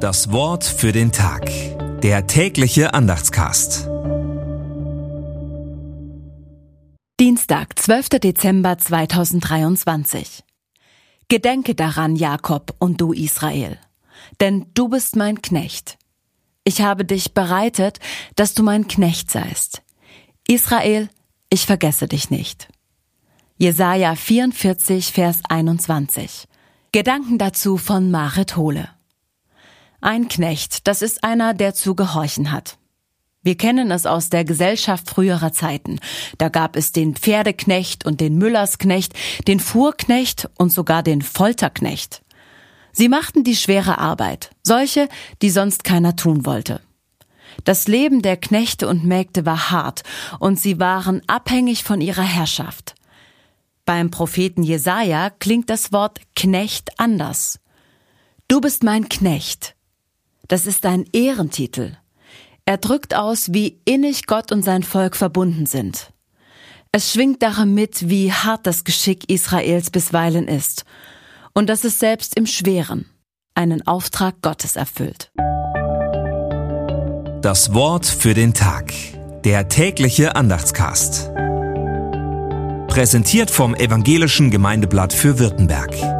Das Wort für den Tag. Der tägliche Andachtscast. Dienstag, 12. Dezember 2023. Gedenke daran, Jakob und du Israel, denn du bist mein Knecht. Ich habe dich bereitet, dass du mein Knecht seist. Israel, ich vergesse dich nicht. Jesaja 44, Vers 21. Gedanken dazu von Marit Hohle. Ein Knecht, das ist einer, der zu gehorchen hat. Wir kennen es aus der Gesellschaft früherer Zeiten. Da gab es den Pferdeknecht und den Müllersknecht, den Fuhrknecht und sogar den Folterknecht. Sie machten die schwere Arbeit, solche, die sonst keiner tun wollte. Das Leben der Knechte und Mägde war hart und sie waren abhängig von ihrer Herrschaft. Beim Propheten Jesaja klingt das Wort Knecht anders. Du bist mein Knecht. Das ist ein Ehrentitel. Er drückt aus, wie innig Gott und sein Volk verbunden sind. Es schwingt darin mit, wie hart das Geschick Israels bisweilen ist und dass es selbst im Schweren einen Auftrag Gottes erfüllt. Das Wort für den Tag. Der tägliche Andachtscast. Präsentiert vom Evangelischen Gemeindeblatt für Württemberg.